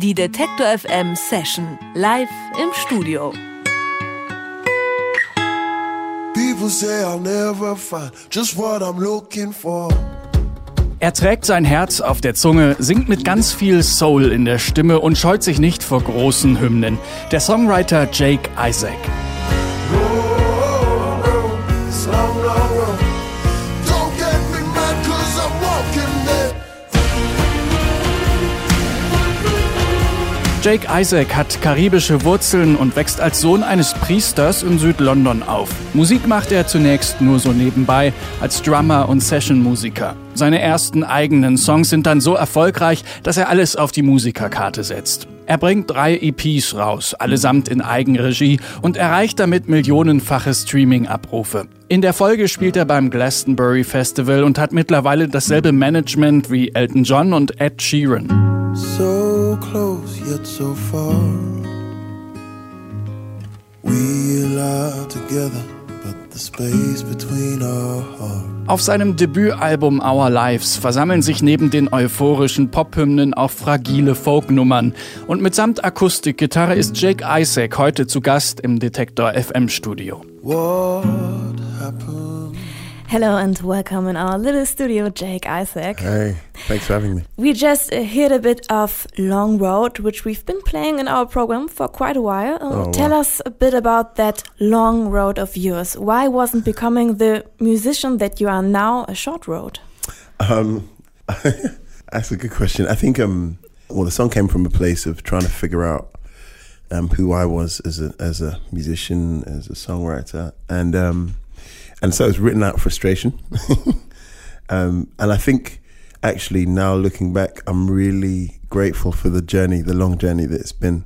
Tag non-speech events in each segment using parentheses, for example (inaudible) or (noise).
Die Detektor FM Session live im Studio. People say I'll never find just what I'm looking for. Er trägt sein Herz auf der Zunge, singt mit ganz viel Soul in der Stimme und scheut sich nicht vor großen Hymnen. Der Songwriter Jake Isaac. Jake Isaac hat karibische Wurzeln und wächst als Sohn eines Priesters in Südlondon auf. Musik macht er zunächst nur so nebenbei, als Drummer und Sessionmusiker. Seine ersten eigenen Songs sind dann so erfolgreich, dass er alles auf die Musikerkarte setzt. Er bringt drei EPs raus, allesamt in Eigenregie und erreicht damit millionenfache Streaming-Abrufe. In der Folge spielt er beim Glastonbury Festival und hat mittlerweile dasselbe Management wie Elton John und Ed Sheeran. So close yet so far. We are together, but the space between our hearts. Auf seinem Debütalbum Our Lives versammeln sich neben den euphorischen Pophymnen auch fragile Folknummern. Und mitsamt Akustikgitarre ist Jake Isaac heute zu Gast im Detektor FM Studio. What happened? Hello and welcome in our little studio, Jake Isaac. Hey, thanks for having me. We just uh, heard a bit of Long Road, which we've been playing in our program for quite a while. Uh, Oh, tell wow. us a bit about that long road of yours. Why wasn't becoming the musician that you are now a short road? Um, (laughs) that's a good question. I think um, well, the song came from a place of trying to figure out um, who I was as a as a musician, as a songwriter, and um, and so it's written out frustration. (laughs) um, and I think actually now looking back, I'm really grateful for the journey, the long journey that it's been.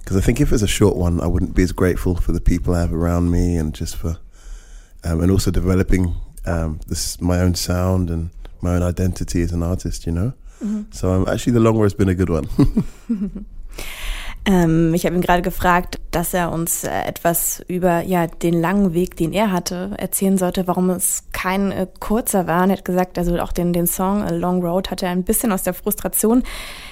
Because I think if it's a short one, I wouldn't be as grateful for the people I have around me and just for, um, and also developing um, this my own sound and my own identity as an artist. You know. So um, actually, the long road's been a good one. (laughs) Ähm, ich habe ihn gerade gefragt, dass er uns äh, etwas über ja, den langen Weg, den er hatte, erzählen sollte, warum es kein äh, kurzer war. Und er hat gesagt, also auch den, den Song A Long Road hat er ein bisschen aus der Frustration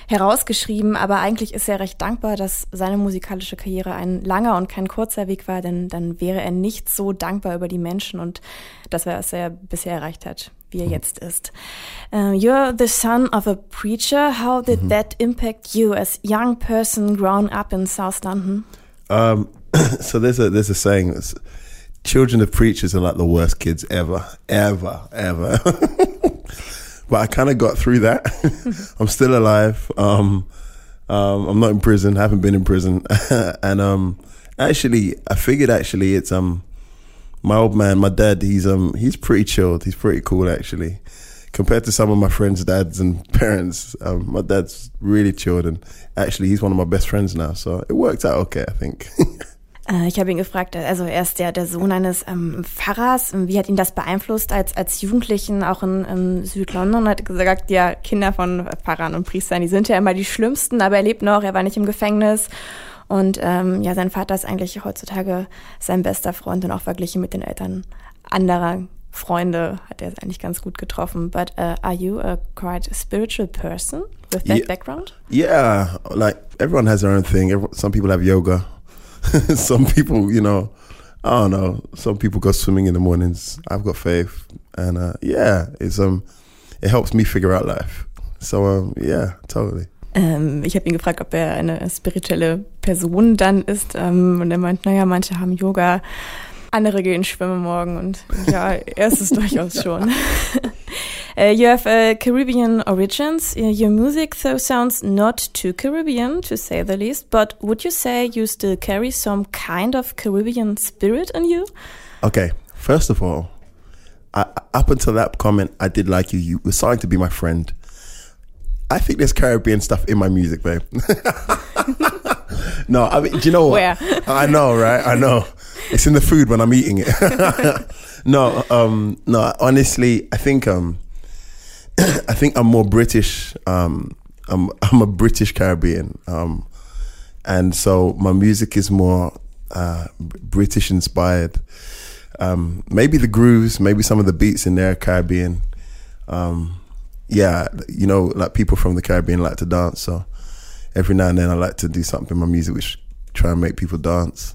herausgeschrieben, aber eigentlich ist er recht dankbar, dass seine musikalische Karriere ein langer und kein kurzer Weg war, denn dann wäre er nicht so dankbar über die Menschen und das, was er bisher erreicht hat, wie er jetzt ist. Uh, you're the son of a preacher. How did that impact you as young person growing up in South London? Um, (coughs) so there's a there's a saying that's children of preachers are like the worst kids ever, ever, ever. (laughs) but I kind of got through that. (laughs) I'm still alive. Um, um, I'm not in prison. haven't been in prison, (laughs) and um, actually, I figured actually it's um, my old man, my dad. He's um, he's pretty chilled. He's pretty cool actually. Compared to some of my friends' dads and (laughs) parents, um, my dad's really chilled, and actually, he's one of my best friends now. So it worked out okay, I think. (laughs) Äh, ich habe ihn gefragt, also er ist der, der Sohn eines ähm, Pfarrers. Wie hat ihn das beeinflusst als, als Jugendlichen, auch in, in Südlondon? Er hat gesagt, ja, Kinder von Pfarrern und Priestern, die sind ja immer die schlimmsten, aber er lebt noch, er war nicht im Gefängnis. Und ähm, ja, sein Vater ist eigentlich heutzutage sein bester Freund und auch verglichen mit den Eltern anderer Freunde hat er es eigentlich ganz gut getroffen. But uh, are you a quite spiritual person with that Yeah. background? Yeah, like everyone has their own thing. Some people have yoga. (laughs) some people, you know, I don't know. Some people go swimming in the mornings. I've got faith, and uh, yeah, it's um, it helps me figure out life. So um, yeah, totally. Ähm, ich habe ihn gefragt, ob er eine spirituelle Person dann ist. Ähm, und er meint, naja, manche haben Yoga, andere gehen schwimmen morgen. Und ja, er ist es (laughs) durchaus schon. Uh, (laughs) you have uh, Caribbean origins. Your music though sounds not too Caribbean, to say the least. But would you say you still carry some kind of Caribbean spirit in you? Okay, first of all, I, up until that comment, I did like you. You were starting to be my friend. I think there's Caribbean stuff in my music, babe. (laughs) no, I mean, do you know what? Where? I know, right? I know. It's in the food when I'm eating it. (laughs) no, um, no. Honestly, I think um, (clears throat) I think I'm more British. Um, I'm I'm a British Caribbean, um, and so my music is more uh, British inspired. Um, maybe the grooves, maybe some of the beats in there are Caribbean. Um, yeah, you know, like people from the Caribbean like to dance, so every now and then I like to do something in my music which try and make people dance,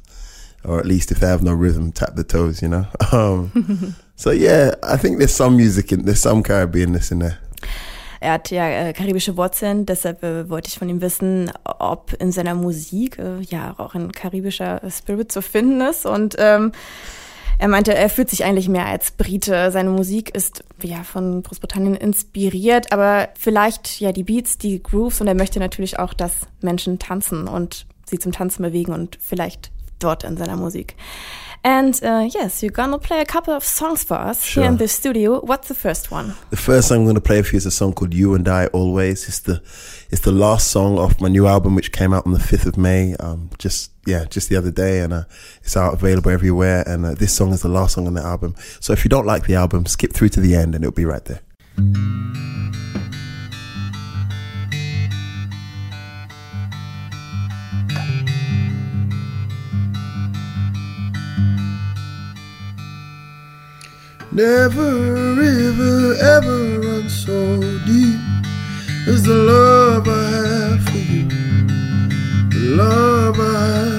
or at least if they have no rhythm, tap the toes. You know. (laughs) Um, (laughs) so yeah, I think there's some music in there's some Caribbeanness in there. Er hat ja äh, karibische Wurzeln, deshalb äh, wollte ich von ihm wissen, ob in seiner Musik äh, ja auch ein karibischer Spirit zu finden ist. Und ähm, er meinte, er fühlt sich eigentlich mehr als Brite. Seine Musik ist ja von Großbritannien inspiriert, aber vielleicht ja die Beats, die Grooves und er möchte natürlich auch, dass Menschen tanzen und sie zum Tanzen bewegen und vielleicht dort in seiner Musik. And uh, yes, you're gonna play a couple of songs for us Sure. here in the studio. What's the first one? The first song I'm to play for you is a song called "You and I Always." It's the it's the last song off my new album, which came out on the fifth of May. Um, just yeah, just the other day, and uh, it's out available everywhere. And uh, this song is the last song on the album. So if you don't like the album, skip through to the end, and it'll be right there. Never a river ever run so deep as the love I have for you. The love I have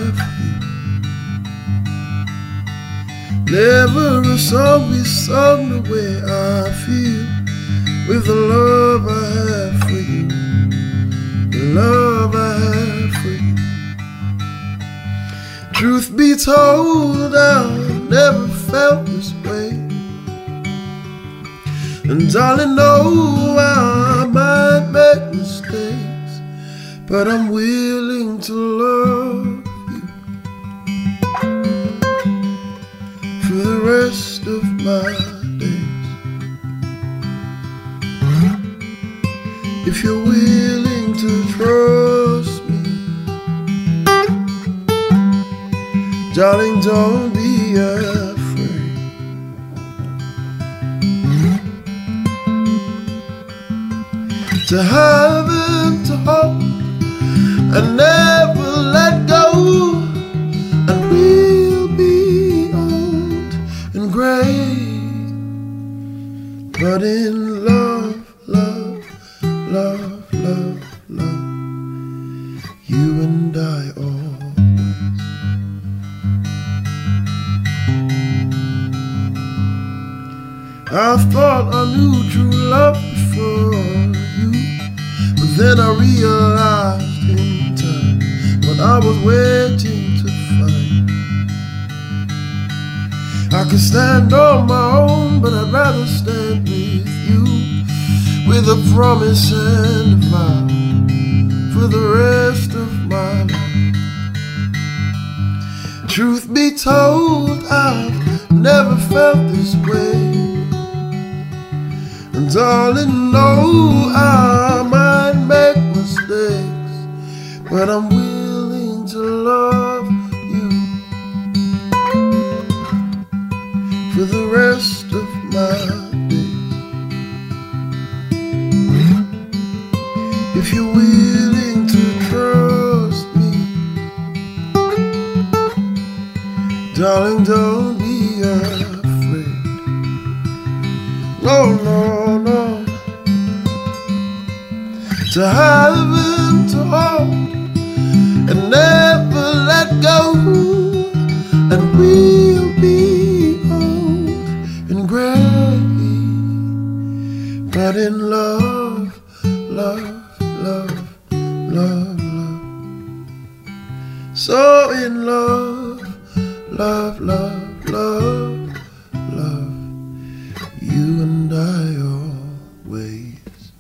Never a song be sung the way I feel with the love I have for you. The love I have for you. Truth be told, I've never felt this way. And darling, know I might make mistakes, but I'm willing to love my days. If you're willing to trust me, darling, don't be afraid. to have and to hold and never let go. But in love, love, love, love, love, you and I always. I thought I knew true love before you, but then I realized in time what I was waiting I can stand on my own, but I'd rather stand with you, with a promise and a vow for the rest of my life. Truth be told, I've never felt this way. And darling, no, I might make mistakes, but I'm willing to love for the rest of my days. If you're willing to trust me, darling, don't be afraid. No, no, no. To have and to hold and never let go. And we'll in love, love, love, love, love. So in love, love, love, love, love. You and I always.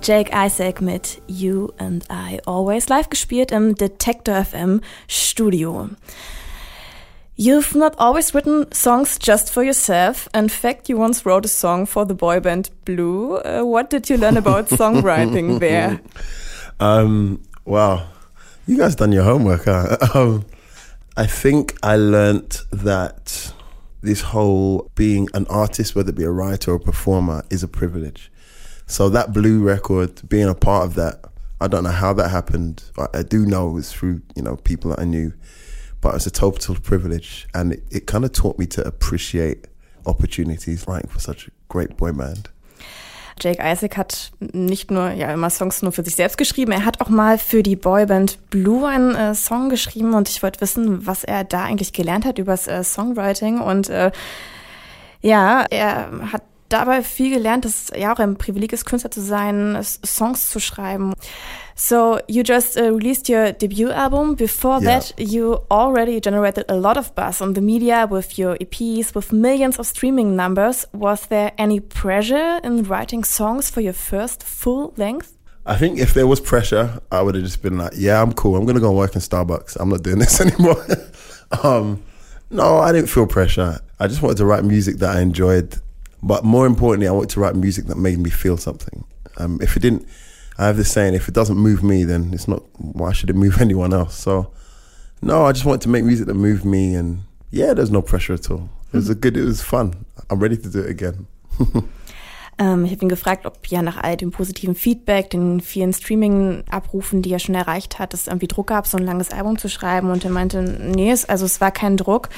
Jake Isaac mit You and I Always live gespielt im Detector FM Studio. You've not always written songs just for yourself. In fact, you once wrote a song for the boy band Blue. Uh, what did you learn about (laughs) songwriting there? (laughs) Um, wow, you guys done your homework, huh? (laughs) Um, I think I learnt that this whole being an artist, whether it be a writer or a performer, is a privilege. So that blue record, being a part of that, I don't know how that happened. I, I do know it was through you know people that I knew, but it's a total privilege, and it, it kind of taught me to appreciate opportunities writing for such a great boy band. Jake Isaac hat nicht nur ja immer Songs nur für sich selbst geschrieben, er hat auch mal für die Boyband Blue einen äh, Song geschrieben und ich wollte wissen, was er da eigentlich gelernt hat übers äh, Songwriting und äh, ja, er hat dabei viel gelernt, dass es ja auch ein Privileg ist, Künstler zu sein, Songs zu schreiben. So you just uh, released your debut album. Before Yeah. that, you already generated a lot of buzz on the media with your EPs, with millions of streaming numbers. Was there any pressure in writing songs for your first full length? I think if there was pressure, I would have just been like, "Yeah, I'm cool. I'm gonna go and work in Starbucks. I'm not doing this (laughs) anymore." um, no, I didn't feel pressure. I just wanted to write music that I enjoyed, but more importantly, I wanted to write music that made me feel something. Um, if it didn't, I have this saying: if it doesn't move me, then it's not. Why should it move (laughs) anyone else? So, no, I just wanted to make music that moved me, and yeah, there's no pressure at all. It was a good. It was fun. I'm ready to do it again. (laughs) Ähm, ich habe ihn gefragt, ob ja nach all dem positiven Feedback, den vielen Streaming-Abrufen, die er schon erreicht hat, es irgendwie Druck gab, so ein langes Album zu schreiben. Und er meinte, nee, es, also es war kein Druck.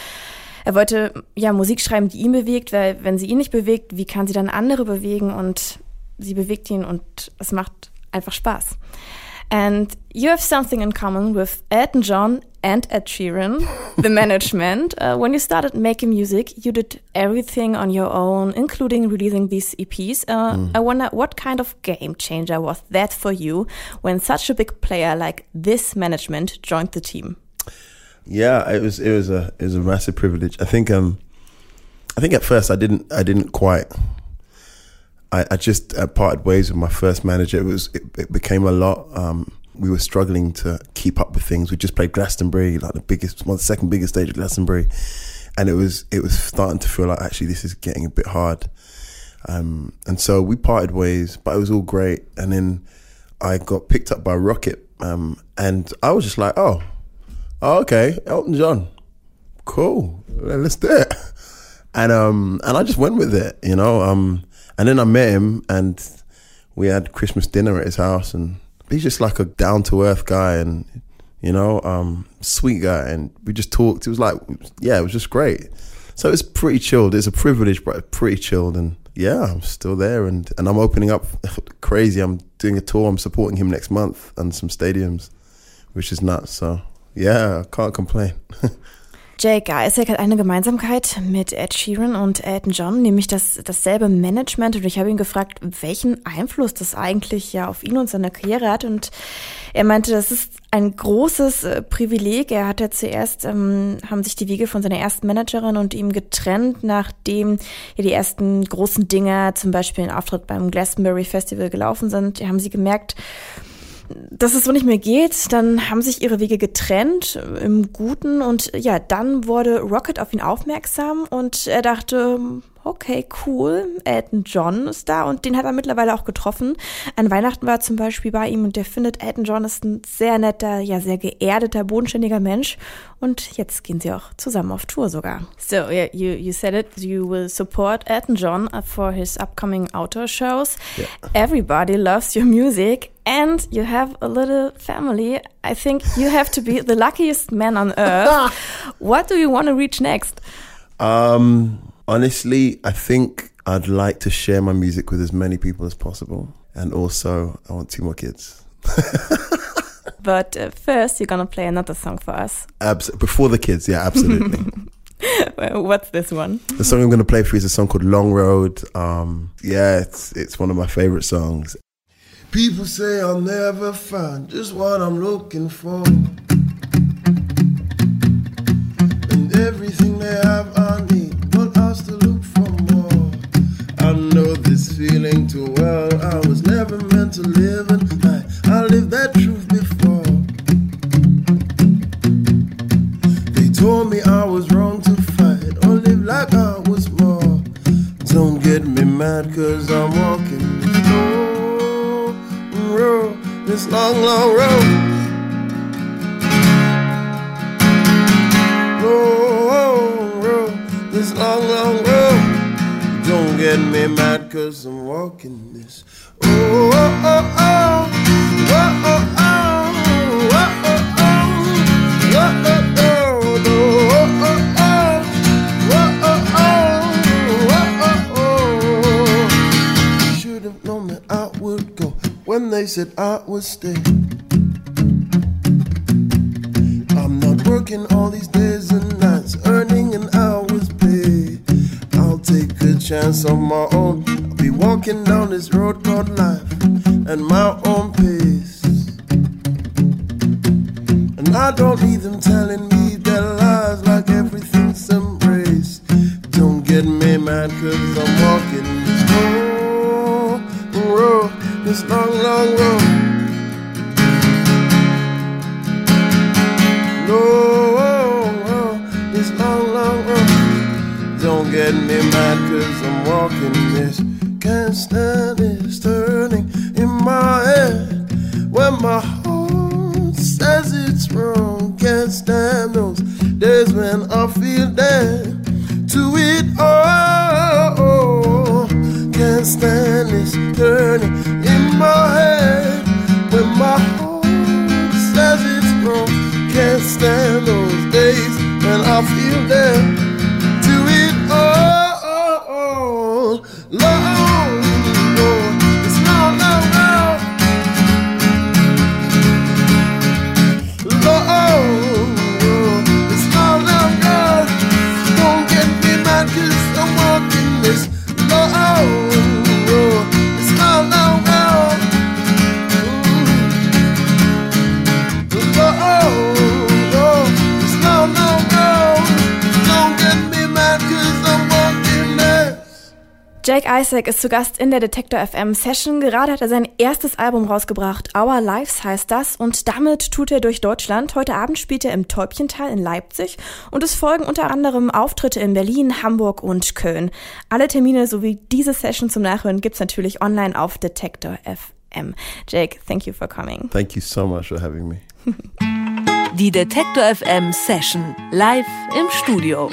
Er wollte ja Musik schreiben, die ihn bewegt, weil wenn sie ihn nicht bewegt, wie kann sie dann andere bewegen? Und sie bewegt ihn und es macht einfach Spaß. And you have something in common with Elton John and Ed Sheeran, the (laughs) management. Uh, when you started making music, you did everything on your own, including releasing these EPs. Uh, I wonder what kind of game changer was that for you when such a big player like this management joined the team? Yeah, it was it was a it was a massive privilege. I think um I think at first I didn't I didn't quite I, I just uh, parted ways with my first manager. It was it, it became a lot. Um, we were struggling to keep up with things. We just played Glastonbury, like the biggest, well, the second biggest stage of Glastonbury, and it was it was starting to feel like actually this is getting a bit hard. Um, and so we parted ways, but it was all great. And then I got picked up by Rocket, um, and I was just like, oh, oh, okay, Elton John, cool, let's do it. (laughs) And um, and I just went with it, you know. Um, and then I met him, and we had Christmas dinner at his house, and he's just like a down to earth guy, and you know, um, sweet guy, and we just talked. It was like, yeah, it was just great. So it's pretty chilled. It's a privilege, but pretty chilled, and yeah, I'm still there, and and I'm opening up (laughs) crazy. I'm doing a tour. I'm supporting him next month and some stadiums, which is nuts. So yeah, can't complain. (laughs) Jake Isaac hat eine Gemeinsamkeit mit Ed Sheeran und Elton John, nämlich das, dasselbe Management. Und ich habe ihn gefragt, welchen Einfluss das eigentlich ja auf ihn und seine Karriere hat. Und er meinte, das ist ein großes äh, Privileg. Er hat ja zuerst, ähm, haben sich die Wege von seiner ersten Managerin und ihm getrennt, nachdem ja die ersten großen Dinger, zum Beispiel ein Auftritt beim Glastonbury Festival gelaufen sind, haben sie gemerkt, dass es so nicht mehr geht, dann haben sich ihre Wege getrennt im Guten und ja, dann wurde Rocket auf ihn aufmerksam und er dachte, okay, cool, Elton John ist da und den hat er mittlerweile auch getroffen. An Weihnachten war er zum Beispiel bei ihm und der findet, Elton John ist ein sehr netter, ja, sehr geerdeter, bodenständiger Mensch und jetzt gehen sie auch zusammen auf Tour sogar. So, yeah, you, you said it, you will support Elton John for his upcoming outdoor shows. Yeah. Everybody loves your music and you have a little family. I think you have to be the luckiest man on earth. (laughs) what do you want to reach next? Um, honestly, I think I'd like to share my music with as many people as possible, and also I want two more kids. (laughs) But uh, first, you're gonna play another song for us. Abs- before the kids, yeah, absolutely. (laughs) (laughs) What's this one? the song I'm going to play for you is a song called Long Road. Um, yeah, it's it's one of my favorite songs. People say I'll never find just what I'm looking for. This. Oh, oh, oh, oh. Oh, oh, oh. Oh, oh, oh. Oh, oh, oh. Oh, oh, oh. Oh, oh, oh. Oh, oh, oh. Should have known place that I would stay. I'm not working all these days and nights, earning an hour's pay. I'll take a chance on my own. Walking down this road called life at my own pace. And I don't need them telling me their lies like everything's embraced. Don't get me mad cause I'm walking this road, road, this long, long road. No, this long, long road. Don't get me mad cause I'm walking this. Can't stand this turning in my head when my heart says it's wrong. Can't stand those days when I feel dead to it all. Can't stand this turning in my head when my heart says it's wrong. Can't stand those days when I feel dead Isaac ist zu Gast in der Detektor FM Session. Gerade hat er sein erstes Album rausgebracht. Our Lives heißt das. Und damit tut er durch Deutschland. Heute Abend spielt er im Täubchental in Leipzig. Und es folgen unter anderem Auftritte in Berlin, Hamburg und Köln. Alle Termine sowie diese Session zum Nachhören gibt's natürlich online auf Detektor FM. Jake, thank you for coming. Thank you so much for having me. Die Detektor FM Session live im Studio.